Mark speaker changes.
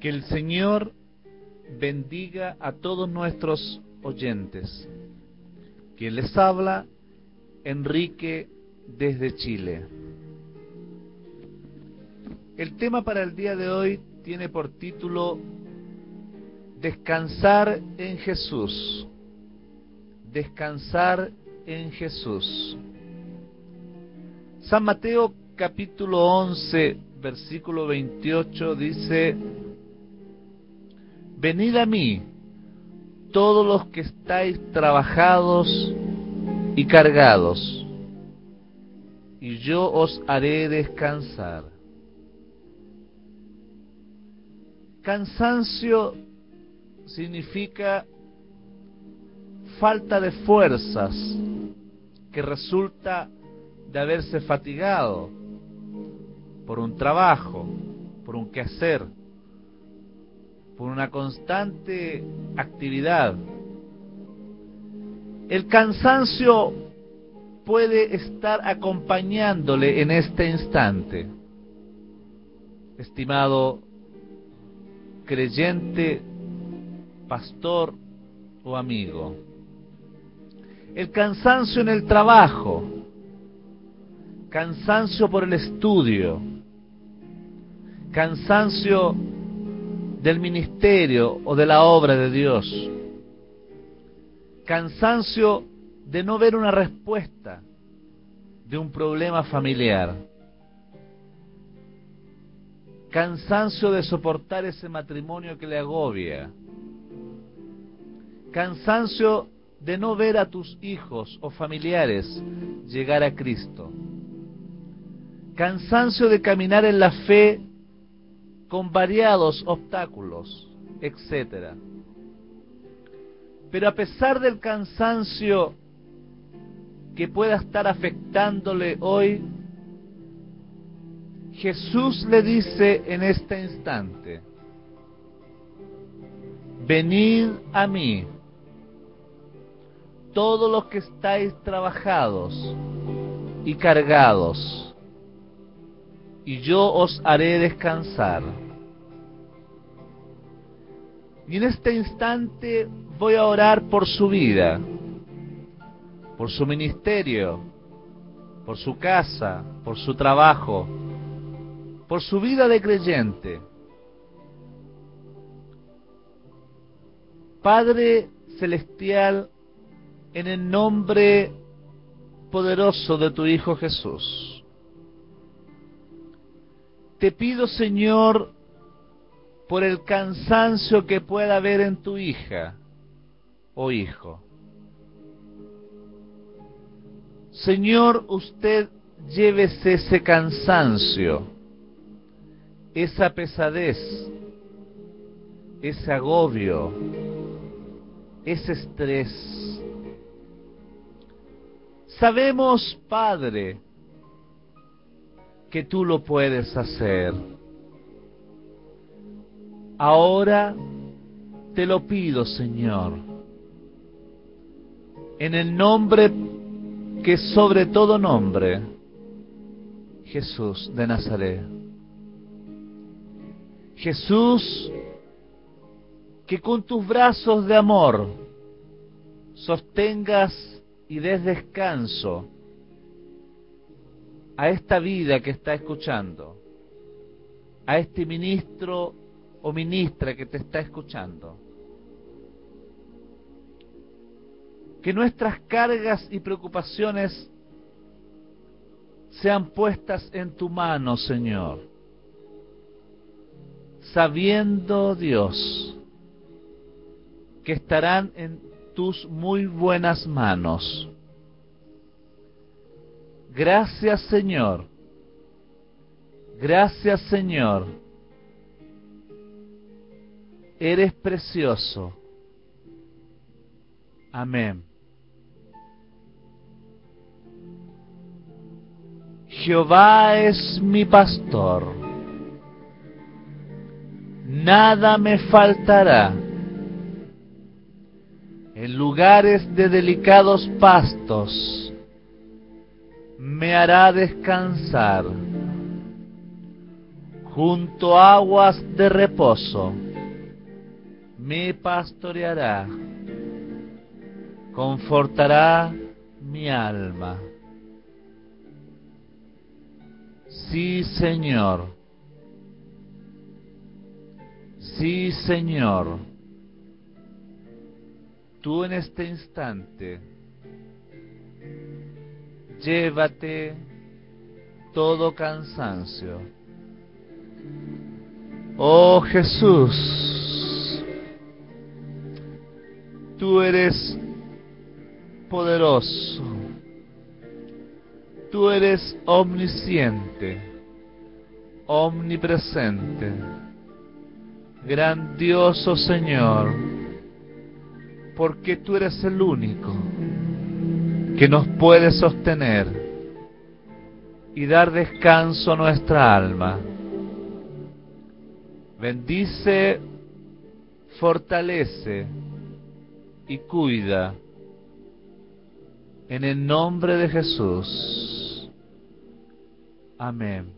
Speaker 1: Que el Señor bendiga a todos nuestros oyentes. Quien les habla, Enrique desde Chile. El tema para el día de hoy tiene por título Descansar en Jesús. Descansar en Jesús. San Mateo capítulo 11, versículo 28 dice, Venid a mí, todos los que estáis trabajados y cargados, y yo os haré descansar. Cansancio significa falta de fuerzas que resulta de haberse fatigado por un trabajo, por un quehacer, por una constante actividad. El cansancio puede estar acompañándole en este instante, estimado creyente, pastor o amigo. El cansancio en el trabajo, cansancio por el estudio, cansancio del ministerio o de la obra de Dios, cansancio de no ver una respuesta de un problema familiar, cansancio de soportar ese matrimonio que le agobia, cansancio de no ver a tus hijos o familiares llegar a Cristo, cansancio de caminar en la fe con variados obstáculos, etc. Pero a pesar del cansancio que pueda estar afectándole hoy, Jesús le dice en este instante, venid a mí, todos los que estáis trabajados y cargados, y yo os haré descansar. Y en este instante voy a orar por su vida por su ministerio, por su casa, por su trabajo, por su vida de creyente. Padre Celestial, en el nombre poderoso de tu Hijo Jesús, te pido Señor por el cansancio que pueda haber en tu hija o hijo Señor, usted llévese ese cansancio, esa pesadez, ese agobio, ese estrés. Sabemos, Padre, que tú lo puedes hacer. Ahora te lo pido, Señor, en el nombre que sobre todo nombre, Jesús de Nazaret. Jesús, que con tus brazos de amor sostengas y des descanso a esta vida que está escuchando, a este ministro o ministra que te está escuchando que nuestras cargas y preocupaciones sean puestas en tu mano, Señor, sabiendo, Dios, que estarán en tus muy buenas manos. Gracias, Señor. Gracias, Señor. Eres precioso. Amén. Jehová es mi pastor, nada me faltará. En lugares de delicados pastos me hará descansar. junto a aguas de reposo, me pastoreará, confortará mi alma. Sí, Señor. Sí, Señor. Tú en este instante, llévate todo cansancio. Oh Jesús, tú eres poderoso, tú eres omnisciente, omnipresente, grandioso Señor, porque tú eres el único que nos puede sostener y dar descanso a nuestra alma. Bendice, fortalece y cuida en el nombre de Jesús. Amén.